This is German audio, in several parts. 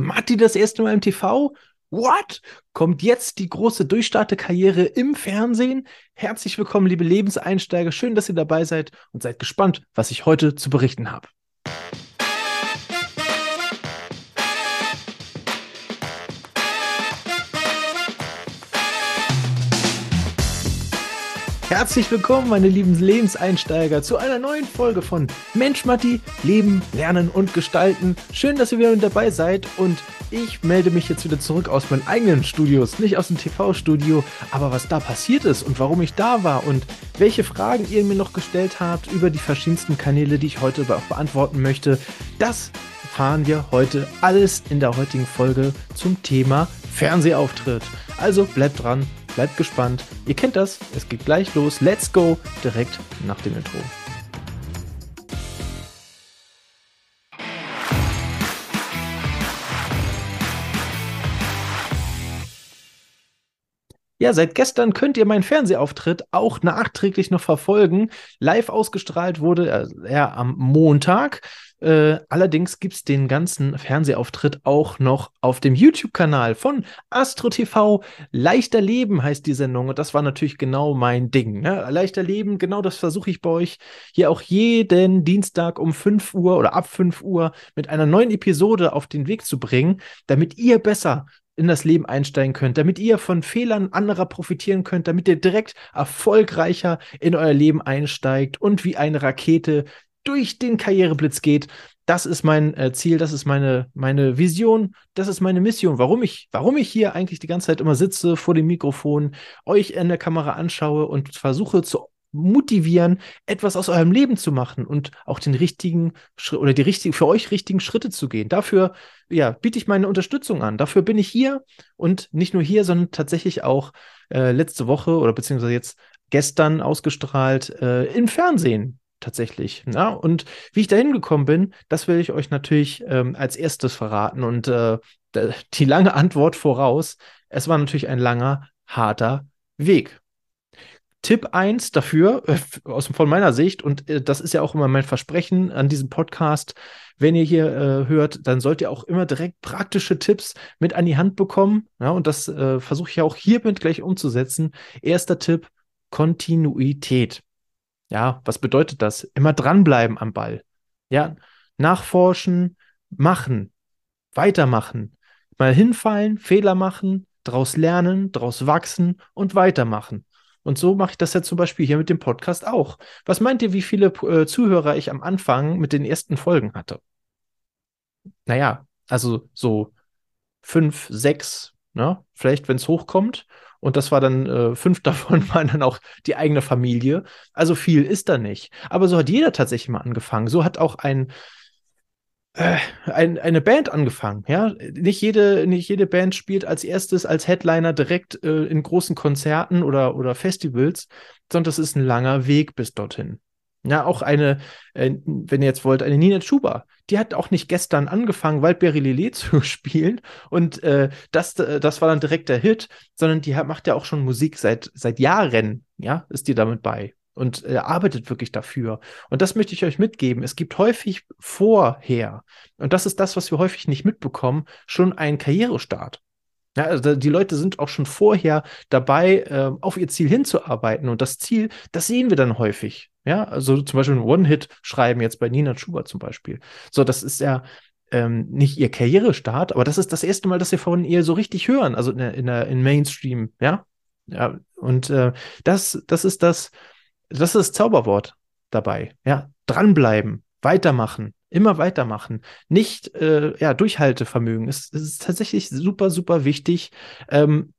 Matti das erste Mal im TV? What? Kommt jetzt die große Durchstartekarriere im Fernsehen? Herzlich willkommen, liebe Lebenseinsteiger. Schön, dass ihr dabei seid und seid gespannt, was ich heute zu berichten habe. Herzlich willkommen, meine lieben Lebenseinsteiger, zu einer neuen Folge von Mensch Matti, Leben, Lernen und Gestalten. Schön, dass ihr wieder mit dabei seid und ich melde mich jetzt wieder zurück aus meinen eigenen Studios, nicht aus dem TV-Studio, aber was da passiert ist und warum ich da war und welche Fragen ihr mir noch gestellt habt über die verschiedensten Kanäle, die ich heute auch beantworten möchte, das fahren wir heute alles in der heutigen Folge zum Thema Fernsehauftritt. Also bleibt dran, Bleibt gespannt. Ihr kennt das. Es geht gleich los. Let's go. Direkt nach dem Intro. Ja, seit gestern könnt ihr meinen Fernsehauftritt auch nachträglich noch verfolgen. Live ausgestrahlt wurde er am Montag. Äh, allerdings gibt es den ganzen Fernsehauftritt auch noch auf dem YouTube-Kanal von Astro TV. Leichter Leben heißt die Sendung und das war natürlich genau mein Ding. Ne? Leichter Leben, genau das versuche ich bei euch hier auch jeden Dienstag um 5 Uhr oder ab 5 Uhr mit einer neuen Episode auf den Weg zu bringen, damit ihr besser in das Leben einsteigen könnt, damit ihr von Fehlern anderer profitieren könnt, damit ihr direkt erfolgreicher in euer Leben einsteigt und wie eine Rakete durch den Karriereblitz geht. Das ist mein äh, Ziel, das ist meine, meine Vision, das ist meine Mission, warum ich, warum ich hier eigentlich die ganze Zeit immer sitze vor dem Mikrofon, euch in der Kamera anschaue und versuche zu motivieren, etwas aus eurem Leben zu machen und auch den richtigen Schritt oder die richtigen, für euch richtigen Schritte zu gehen. Dafür, ja, biete ich meine Unterstützung an. Dafür bin ich hier und nicht nur hier, sondern tatsächlich auch äh, letzte Woche oder beziehungsweise jetzt gestern ausgestrahlt äh, im Fernsehen tatsächlich. Ja? Und wie ich da hingekommen bin, das will ich euch natürlich ähm, als erstes verraten. Und äh, die lange Antwort voraus, es war natürlich ein langer, harter Weg. Tipp 1 dafür, äh, aus, von meiner Sicht, und äh, das ist ja auch immer mein Versprechen an diesem Podcast, wenn ihr hier äh, hört, dann sollt ihr auch immer direkt praktische Tipps mit an die Hand bekommen. Ja, und das äh, versuche ich ja auch hiermit gleich umzusetzen. Erster Tipp, Kontinuität. Ja, was bedeutet das? Immer dranbleiben am Ball. Ja, nachforschen, machen, weitermachen, mal hinfallen, Fehler machen, daraus lernen, daraus wachsen und weitermachen. Und so mache ich das ja zum Beispiel hier mit dem Podcast auch. Was meint ihr, wie viele äh, Zuhörer ich am Anfang mit den ersten Folgen hatte? Naja, also so fünf, sechs, ne? Vielleicht, wenn es hochkommt. Und das war dann, äh, fünf davon waren dann auch die eigene Familie. Also viel ist da nicht. Aber so hat jeder tatsächlich mal angefangen. So hat auch ein, äh, ein, eine Band angefangen, ja. Nicht jede, nicht jede Band spielt als erstes als Headliner direkt äh, in großen Konzerten oder, oder Festivals, sondern das ist ein langer Weg bis dorthin. Ja, auch eine, äh, wenn ihr jetzt wollt, eine Nina Chuba, die hat auch nicht gestern angefangen, Waldberry Lillet zu spielen und äh, das, äh, das war dann direkt der Hit, sondern die hat, macht ja auch schon Musik seit, seit Jahren, ja, ist die damit bei und äh, arbeitet wirklich dafür. Und das möchte ich euch mitgeben. Es gibt häufig vorher, und das ist das, was wir häufig nicht mitbekommen, schon einen Karrierestart. Ja, also die Leute sind auch schon vorher dabei, äh, auf ihr Ziel hinzuarbeiten. Und das Ziel, das sehen wir dann häufig. Ja, also zum Beispiel ein One-Hit schreiben jetzt bei Nina Schubert zum Beispiel. So, das ist ja ähm, nicht ihr Karrierestart, aber das ist das erste Mal, dass wir von ihr so richtig hören, also in der, in der in Mainstream, ja. Ja, und äh, das, das ist das, das ist das Zauberwort dabei. Ja, dranbleiben, weitermachen, immer weitermachen. Nicht, äh, ja, Durchhaltevermögen. Es, es ist tatsächlich super, super wichtig. Ähm,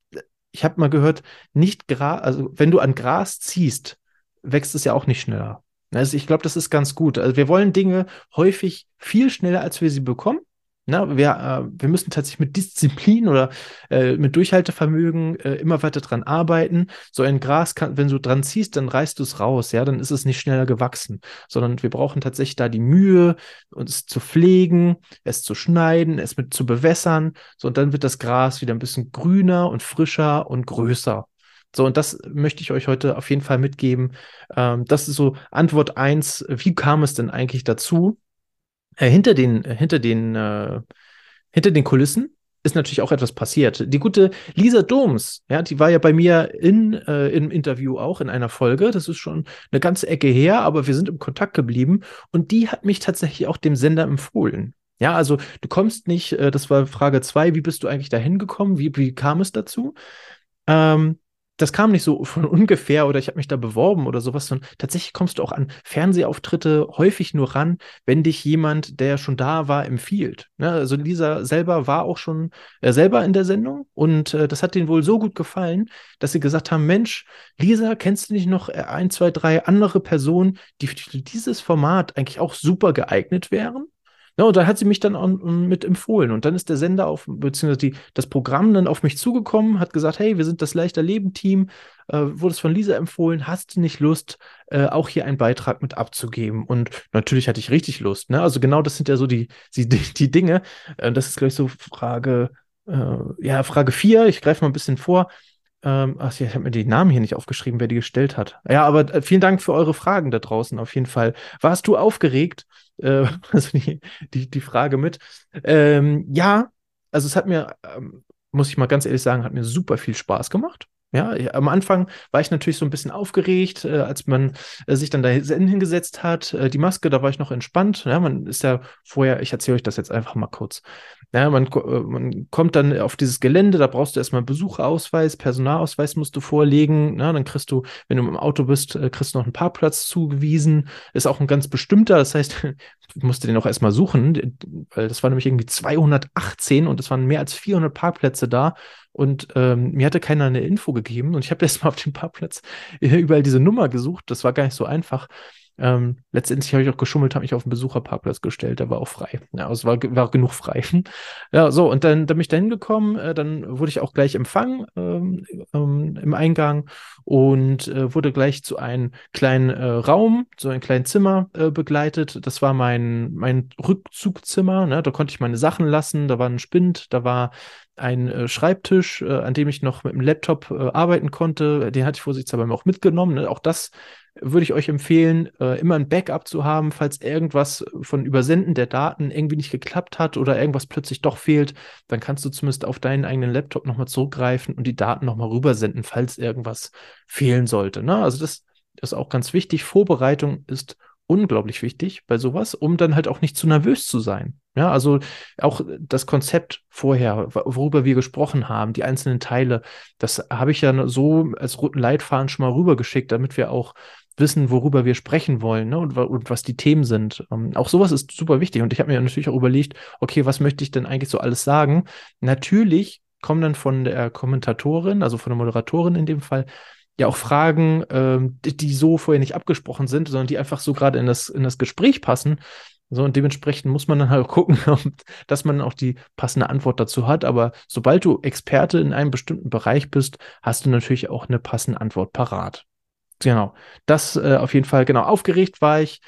ich habe mal gehört, nicht Gras, also wenn du an Gras ziehst, wächst es ja auch nicht schneller. Also ich glaube, das ist ganz gut. Also wir wollen Dinge häufig viel schneller, als wir sie bekommen. Na, wir, äh, wir müssen tatsächlich mit Disziplin oder äh, mit Durchhaltevermögen äh, immer weiter dran arbeiten. So ein Gras, kann, wenn du dran ziehst, dann reißt du es raus, ja, dann ist es nicht schneller gewachsen, sondern wir brauchen tatsächlich da die Mühe, uns zu pflegen, es zu schneiden, es mit zu bewässern. So, und dann wird das Gras wieder ein bisschen grüner und frischer und größer. So, und das möchte ich euch heute auf jeden Fall mitgeben. Ähm, das ist so Antwort eins. Wie kam es denn eigentlich dazu? Äh, hinter den, äh, hinter den, äh, hinter den Kulissen ist natürlich auch etwas passiert. Die gute Lisa Doms, ja, die war ja bei mir in, äh, im Interview auch in einer Folge. Das ist schon eine ganze Ecke her, aber wir sind im Kontakt geblieben und die hat mich tatsächlich auch dem Sender empfohlen. Ja, also du kommst nicht, äh, das war Frage zwei, wie bist du eigentlich dahin gekommen? Wie, wie kam es dazu? Ähm, das kam nicht so von ungefähr oder ich habe mich da beworben oder sowas, sondern tatsächlich kommst du auch an Fernsehauftritte häufig nur ran, wenn dich jemand, der schon da war, empfiehlt. Ne? Also Lisa selber war auch schon äh, selber in der Sendung und äh, das hat denen wohl so gut gefallen, dass sie gesagt haben, Mensch, Lisa, kennst du nicht noch äh, ein, zwei, drei andere Personen, die für dieses Format eigentlich auch super geeignet wären? Ja, und da hat sie mich dann auch mit empfohlen. Und dann ist der Sender auf, beziehungsweise die, das Programm dann auf mich zugekommen, hat gesagt, hey, wir sind das leichter Leben-Team, äh, wurde es von Lisa empfohlen, hast du nicht Lust, äh, auch hier einen Beitrag mit abzugeben? Und natürlich hatte ich richtig Lust. Ne? Also genau das sind ja so die, die, die Dinge. Äh, das ist, glaube ich, so Frage, äh, ja, Frage 4, ich greife mal ein bisschen vor. Ähm, ach, ich habe mir die Namen hier nicht aufgeschrieben, wer die gestellt hat. Ja, aber äh, vielen Dank für eure Fragen da draußen auf jeden Fall. Warst du aufgeregt? Äh, also die, die, die Frage mit. Ähm, ja, also es hat mir, ähm, muss ich mal ganz ehrlich sagen, hat mir super viel Spaß gemacht. Ja, am Anfang war ich natürlich so ein bisschen aufgeregt, äh, als man äh, sich dann da hingesetzt hat. Äh, die Maske, da war ich noch entspannt. Ja, man ist ja vorher, ich erzähle euch das jetzt einfach mal kurz. Ja, man, äh, man kommt dann auf dieses Gelände, da brauchst du erstmal Besucherausweis, Personalausweis musst du vorlegen. Ja, dann kriegst du, wenn du im Auto bist, äh, kriegst du noch einen Parkplatz zugewiesen. Ist auch ein ganz bestimmter, das heißt, ich musste den auch erstmal suchen, weil das war nämlich irgendwie 218 und es waren mehr als 400 Parkplätze da. Und ähm, mir hatte keiner eine Info gegeben und ich habe erstmal auf dem Parkplatz überall diese Nummer gesucht. Das war gar nicht so einfach. Ähm, letztendlich habe ich auch geschummelt, habe mich auf den Besucherparkplatz gestellt, der war auch frei. Ja, es war, war genug frei. ja, so, und dann, dann bin ich da hingekommen, äh, dann wurde ich auch gleich empfangen ähm, ähm, im Eingang und äh, wurde gleich zu einem kleinen äh, Raum, so ein kleines Zimmer äh, begleitet. Das war mein, mein Rückzugzimmer, ne? da konnte ich meine Sachen lassen, da war ein Spind, da war ein äh, Schreibtisch, äh, an dem ich noch mit dem Laptop äh, arbeiten konnte. Den hatte ich vorsichtshalber auch mitgenommen. Ne? Auch das würde ich euch empfehlen, äh, immer ein Backup zu haben, falls irgendwas von Übersenden der Daten irgendwie nicht geklappt hat oder irgendwas plötzlich doch fehlt, dann kannst du zumindest auf deinen eigenen Laptop nochmal zurückgreifen und die Daten nochmal rübersenden, falls irgendwas fehlen sollte. Ne? Also das ist auch ganz wichtig. Vorbereitung ist unglaublich wichtig bei sowas, um dann halt auch nicht zu nervös zu sein. Ja, also auch das Konzept vorher, worüber wir gesprochen haben, die einzelnen Teile, das habe ich ja so als roten Leitfaden schon mal rübergeschickt, damit wir auch wissen, worüber wir sprechen wollen ne? und, und was die Themen sind. Ähm, auch sowas ist super wichtig. Und ich habe mir natürlich auch überlegt, okay, was möchte ich denn eigentlich so alles sagen? Natürlich kommen dann von der Kommentatorin, also von der Moderatorin in dem Fall, ja auch Fragen, ähm, die, die, so vorher nicht abgesprochen sind, sondern die einfach so gerade in das, in das Gespräch passen. So, und dementsprechend muss man dann halt gucken, dass man auch die passende Antwort dazu hat. Aber sobald du Experte in einem bestimmten Bereich bist, hast du natürlich auch eine passende Antwort parat. Genau. Das äh, auf jeden Fall, genau. Aufgeregt war ich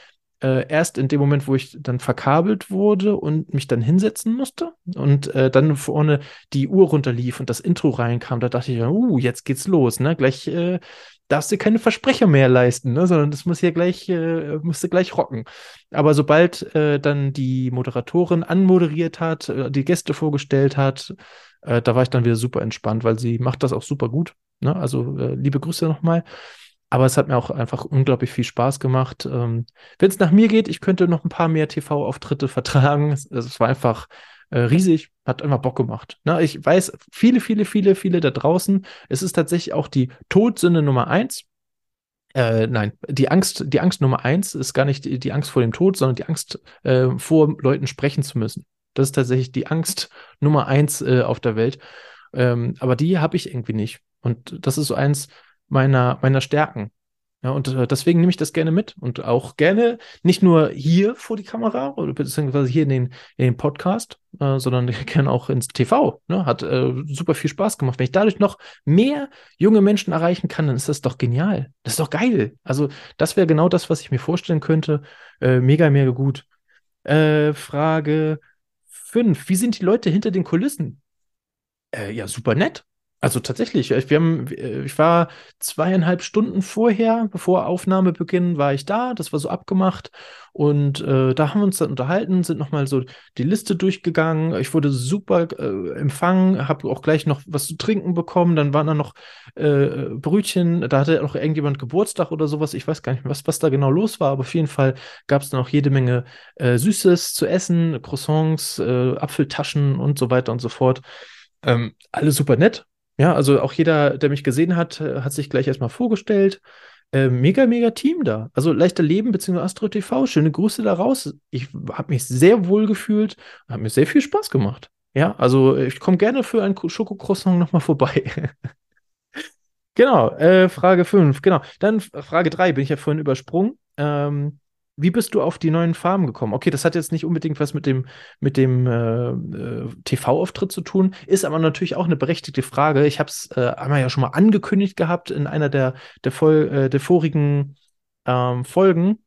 äh, erst in dem Moment, wo ich dann verkabelt wurde und mich dann hinsetzen musste und äh, dann vorne die Uhr runterlief und das Intro reinkam, da dachte ich, uh, jetzt geht's los, ne? Gleich äh, darfst du keine Versprecher mehr leisten, ne? sondern das muss hier gleich, äh, musste gleich rocken. Aber sobald äh, dann die Moderatorin anmoderiert hat, äh, die Gäste vorgestellt hat, äh, da war ich dann wieder super entspannt, weil sie macht das auch super gut. Ne? Also äh, liebe Grüße nochmal. Aber es hat mir auch einfach unglaublich viel Spaß gemacht. Ähm, Wenn es nach mir geht, ich könnte noch ein paar mehr TV-Auftritte vertragen. Es, es, war einfach äh, riesig, hat immer Bock gemacht. Na, ne? ich weiß, viele, viele, viele, viele da draußen, es ist tatsächlich auch die Todsünde Nummer eins. Äh, nein, die Angst, die Angst Nummer eins ist gar nicht die, die Angst vor dem Tod, sondern die Angst äh, vor Leuten sprechen zu müssen. Das ist tatsächlich die Angst Nummer eins äh, auf der Welt. Ähm, aber die habe ich irgendwie nicht. Und das ist so eins, meiner, meiner Stärken. Ja, und äh, deswegen nehme ich das gerne mit und auch gerne nicht nur hier vor die Kamera oder beziehungsweise hier in den, in den Podcast, äh, sondern gerne auch ins TV. Ne? Hat äh, super viel Spaß gemacht. Wenn ich dadurch noch mehr junge Menschen erreichen kann, dann ist das doch genial. Das ist doch geil. Also, das wäre genau das, was ich mir vorstellen könnte. Äh, mega, mega gut. Äh, Frage 5. Wie sind die Leute hinter den Kulissen? Ja, super nett. Also tatsächlich, wir haben, ich war zweieinhalb Stunden vorher, bevor Aufnahmebeginn, war ich da. Das war so abgemacht. Und äh, da haben wir uns dann unterhalten, sind nochmal so die Liste durchgegangen. Ich wurde super äh, empfangen, habe auch gleich noch was zu trinken bekommen. Dann waren da noch äh, Brötchen, da hatte noch irgendjemand Geburtstag oder sowas. Ich weiß gar nicht mehr, was, was da genau los war, aber auf jeden Fall gab es dann auch jede Menge äh, Süßes zu essen, Croissants, äh, Apfeltaschen und so weiter und so fort. Ähm, alle super nett. Ja, also auch jeder, der mich gesehen hat, äh, hat sich gleich erstmal vorgestellt. Äh, mega, mega Team da. Also leichter Leben bzw. Astro TV. Schöne Grüße da raus. Ich habe mich sehr wohl gefühlt, hat mir sehr viel Spaß gemacht. Ja, also ich komme gerne für ein Schokocroissant nochmal vorbei. genau, äh, Frage 5. Genau. Dann Frage 3 bin ich ja vorhin übersprungen. Ähm, wie bist du auf die neuen Farben gekommen? Okay, das hat jetzt nicht unbedingt was mit dem, mit dem äh, äh TV-Auftritt zu tun, ist aber natürlich auch eine berechtigte Frage. Ich habe es äh, einmal ja schon mal angekündigt gehabt in einer der, der, Vol äh, der vorigen ähm, Folgen,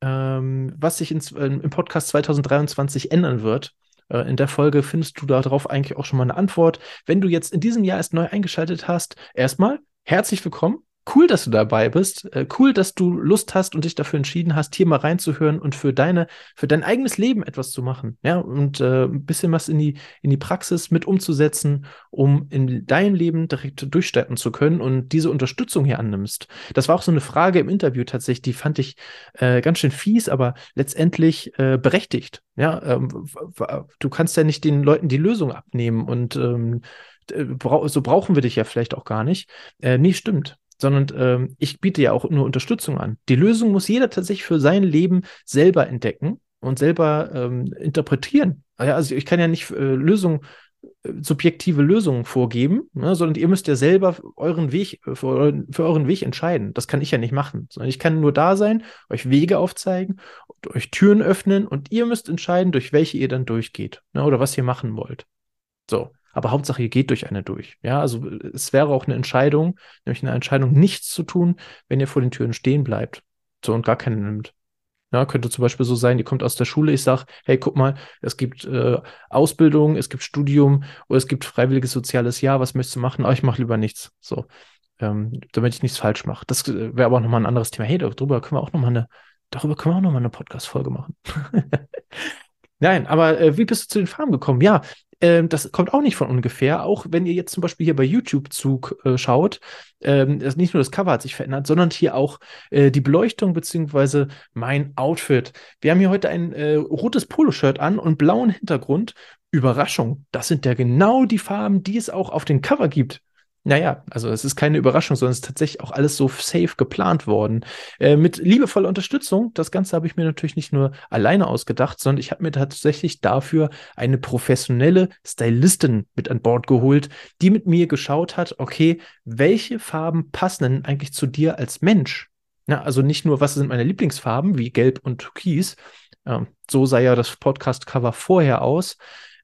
ähm, was sich ins, äh, im Podcast 2023 ändern wird. Äh, in der Folge findest du darauf eigentlich auch schon mal eine Antwort. Wenn du jetzt in diesem Jahr erst neu eingeschaltet hast, erstmal herzlich willkommen cool, dass du dabei bist. Äh, cool, dass du Lust hast und dich dafür entschieden hast, hier mal reinzuhören und für deine, für dein eigenes Leben etwas zu machen. Ja, und äh, ein bisschen was in die, in die Praxis mit umzusetzen, um in dein Leben direkt durchstarten zu können und diese Unterstützung hier annimmst. Das war auch so eine Frage im Interview tatsächlich, die fand ich äh, ganz schön fies, aber letztendlich äh, berechtigt. Ja, ähm, du kannst ja nicht den Leuten die Lösung abnehmen und ähm, so brauchen wir dich ja vielleicht auch gar nicht. Äh, nee, stimmt sondern ähm, ich biete ja auch nur Unterstützung an. Die Lösung muss jeder tatsächlich für sein Leben selber entdecken und selber ähm, interpretieren. Also ich kann ja nicht äh, Lösungen, äh, subjektive Lösungen vorgeben, ne, sondern ihr müsst ja selber euren Weg, äh, für euren, für euren Weg entscheiden. Das kann ich ja nicht machen, sondern ich kann nur da sein, euch Wege aufzeigen, euch Türen öffnen und ihr müsst entscheiden, durch welche ihr dann durchgeht ne, oder was ihr machen wollt. So. Aber Hauptsache, ihr geht durch eine durch. Ja, also es wäre auch eine Entscheidung, nämlich eine Entscheidung, nichts zu tun, wenn ihr vor den Türen stehen bleibt. So und gar keine nimmt. Ja, könnte zum Beispiel so sein, ihr kommt aus der Schule, ich sage, hey, guck mal, es gibt äh, Ausbildung, es gibt Studium oder es gibt freiwilliges soziales Jahr, was möchtest du machen? Aber ich mache lieber nichts. So, ähm, damit ich nichts falsch mache. Das äh, wäre aber nochmal ein anderes Thema. Hey, darüber können wir auch nochmal eine, darüber können wir auch nochmal eine Podcast-Folge machen. Nein, aber äh, wie bist du zu den Farben gekommen? Ja, ähm, das kommt auch nicht von ungefähr. Auch wenn ihr jetzt zum Beispiel hier bei YouTube zuschaut, ähm, nicht nur das Cover hat sich verändert, sondern hier auch äh, die Beleuchtung beziehungsweise mein Outfit. Wir haben hier heute ein äh, rotes Poloshirt an und blauen Hintergrund. Überraschung, das sind ja genau die Farben, die es auch auf dem Cover gibt. Naja, also es ist keine Überraschung, sondern es ist tatsächlich auch alles so safe geplant worden. Äh, mit liebevoller Unterstützung. Das Ganze habe ich mir natürlich nicht nur alleine ausgedacht, sondern ich habe mir tatsächlich dafür eine professionelle Stylistin mit an Bord geholt, die mit mir geschaut hat, okay, welche Farben passen denn eigentlich zu dir als Mensch? Na, also nicht nur, was sind meine Lieblingsfarben, wie Gelb und Türkis. Ähm, so sah ja das Podcast-Cover vorher aus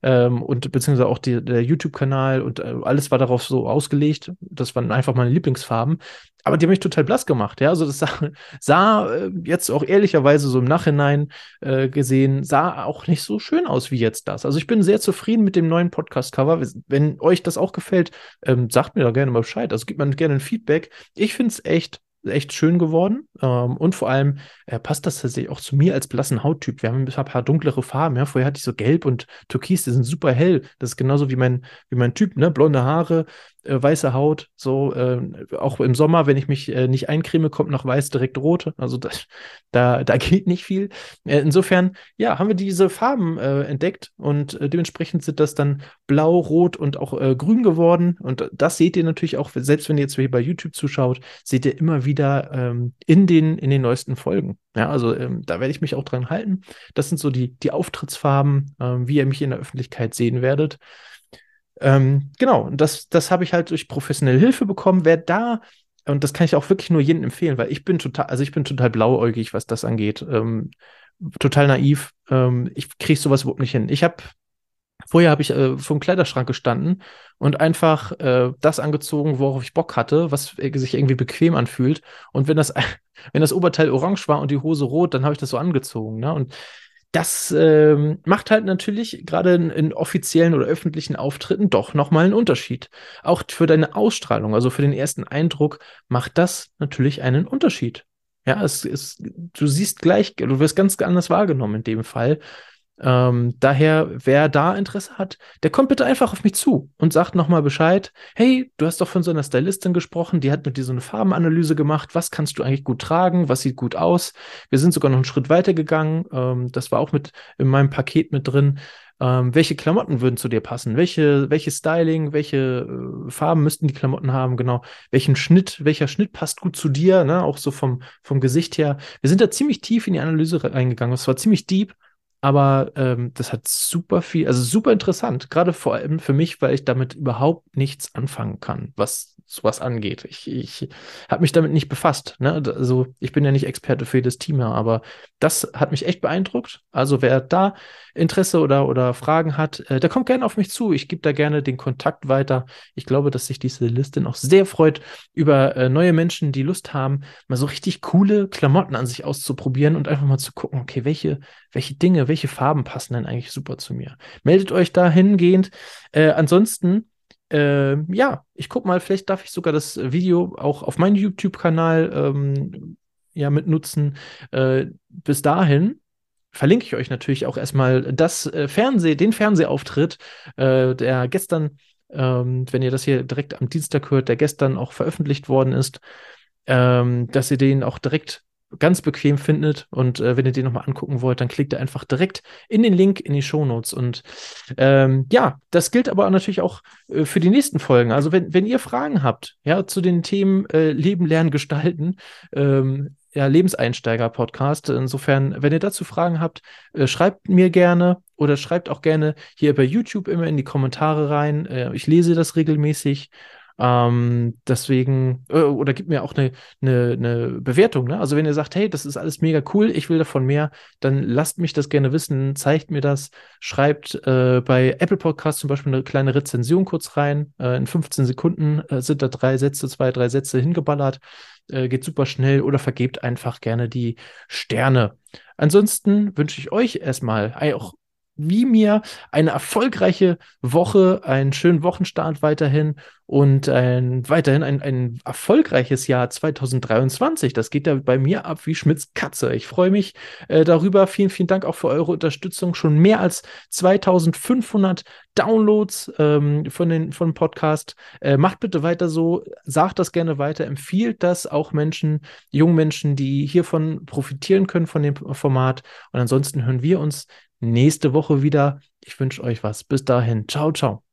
ähm, und beziehungsweise auch die, der YouTube-Kanal und äh, alles war darauf so ausgelegt. Das waren einfach meine Lieblingsfarben. Aber die haben mich total blass gemacht, ja. Also das sah, sah äh, jetzt auch ehrlicherweise so im Nachhinein äh, gesehen, sah auch nicht so schön aus wie jetzt das. Also ich bin sehr zufrieden mit dem neuen Podcast-Cover. Wenn euch das auch gefällt, ähm, sagt mir da gerne mal Bescheid. Also gibt mir gerne ein Feedback. Ich finde es echt echt schön geworden. Ähm, und vor allem äh, passt das tatsächlich auch zu mir als blassen Hauttyp. Wir haben ein paar dunklere Farben. Ja? Vorher hatte ich so gelb und türkis, die sind super hell. Das ist genauso wie mein, wie mein Typ, ne? Blonde Haare, äh, weiße Haut. So, äh, auch im Sommer, wenn ich mich äh, nicht eincreme, kommt noch weiß direkt rot. Also das, da, da geht nicht viel. Äh, insofern, ja, haben wir diese Farben äh, entdeckt und dementsprechend sind das dann blau, rot und auch grün geworden. Und das seht ihr natürlich auch, selbst wenn ihr jetzt hier bei YouTube zuschaut, seht ihr immer wieder wieder ähm, in, den, in den neuesten Folgen. Ja, also ähm, da werde ich mich auch dran halten. Das sind so die, die Auftrittsfarben, ähm, wie ihr mich in der Öffentlichkeit sehen werdet. Ähm, genau, das, das habe ich halt durch professionelle Hilfe bekommen. Wer da, und das kann ich auch wirklich nur jedem empfehlen, weil ich bin total, also ich bin total blauäugig, was das angeht. Ähm, total naiv. Ähm, ich kriege sowas überhaupt nicht hin. Ich habe Vorher habe ich äh, vor dem Kleiderschrank gestanden und einfach äh, das angezogen, worauf ich Bock hatte, was sich irgendwie bequem anfühlt. Und wenn das, wenn das Oberteil orange war und die Hose rot, dann habe ich das so angezogen. Ne? Und das ähm, macht halt natürlich gerade in, in, offiziellen oder öffentlichen Auftritten doch nochmal einen Unterschied. Auch für deine Ausstrahlung, also für den ersten Eindruck, macht das natürlich einen Unterschied. Ja, es ist, du siehst gleich, du wirst ganz anders wahrgenommen in dem Fall. Ähm, daher, wer da Interesse hat, der kommt bitte einfach auf mich zu und sagt nochmal Bescheid. Hey, du hast doch von so einer Stylistin gesprochen, die hat mit dir so eine Farbenanalyse gemacht. Was kannst du eigentlich gut tragen? Was sieht gut aus? Wir sind sogar noch einen Schritt weiter gegangen. Ähm, das war auch mit in meinem Paket mit drin. Ähm, welche Klamotten würden zu dir passen? Welche, welche Styling, welche äh, Farben müssten die Klamotten haben? Genau. Welchen Schnitt, welcher Schnitt passt gut zu dir? Ne? Auch so vom, vom Gesicht her. Wir sind da ziemlich tief in die Analyse reingegangen. Es war ziemlich deep. Aber ähm, das hat super viel, also super interessant, gerade vor allem für mich, weil ich damit überhaupt nichts anfangen kann, was sowas angeht. Ich, ich habe mich damit nicht befasst. Ne? Also ich bin ja nicht Experte für jedes Team, aber das hat mich echt beeindruckt. Also wer da Interesse oder, oder Fragen hat, äh, der kommt gerne auf mich zu. Ich gebe da gerne den Kontakt weiter. Ich glaube, dass sich diese Liste auch sehr freut über äh, neue Menschen, die Lust haben, mal so richtig coole Klamotten an sich auszuprobieren und einfach mal zu gucken, okay, welche, welche Dinge, welche Farben passen denn eigentlich super zu mir. Meldet euch dahingehend. Äh, ansonsten äh, ja, ich guck mal, vielleicht darf ich sogar das Video auch auf meinem YouTube-Kanal ähm, ja mitnutzen. Äh, bis dahin verlinke ich euch natürlich auch erstmal das äh, Fernseh, den Fernsehauftritt, äh, der gestern, ähm, wenn ihr das hier direkt am Dienstag hört, der gestern auch veröffentlicht worden ist, ähm, dass ihr den auch direkt ganz bequem findet. Und äh, wenn ihr den nochmal angucken wollt, dann klickt ihr einfach direkt in den Link in die Shownotes. Und ähm, ja, das gilt aber natürlich auch äh, für die nächsten Folgen. Also wenn, wenn ihr Fragen habt, ja, zu den Themen äh, Leben, Lernen, Gestalten, ähm, ja, Lebenseinsteiger-Podcast. Insofern, wenn ihr dazu Fragen habt, äh, schreibt mir gerne oder schreibt auch gerne hier bei YouTube immer in die Kommentare rein. Äh, ich lese das regelmäßig. Ähm, deswegen, äh, oder gibt mir auch eine, eine, eine Bewertung. Ne? Also wenn ihr sagt, hey, das ist alles mega cool, ich will davon mehr, dann lasst mich das gerne wissen, zeigt mir das, schreibt äh, bei Apple Podcasts zum Beispiel eine kleine Rezension kurz rein. Äh, in 15 Sekunden äh, sind da drei Sätze, zwei, drei Sätze hingeballert. Äh, geht super schnell oder vergebt einfach gerne die Sterne. Ansonsten wünsche ich euch erstmal auch wie mir eine erfolgreiche Woche, einen schönen Wochenstart weiterhin und ein, weiterhin ein, ein erfolgreiches Jahr 2023. Das geht ja bei mir ab wie Schmitz Katze. Ich freue mich äh, darüber. Vielen, vielen Dank auch für eure Unterstützung. Schon mehr als 2500 Downloads ähm, von den von Podcast. Äh, macht bitte weiter so. Sagt das gerne weiter. Empfiehlt das auch Menschen, jungen Menschen, die hiervon profitieren können von dem Format. Und ansonsten hören wir uns nächste Woche wieder. Ich wünsche euch was. Bis dahin. Ciao, ciao.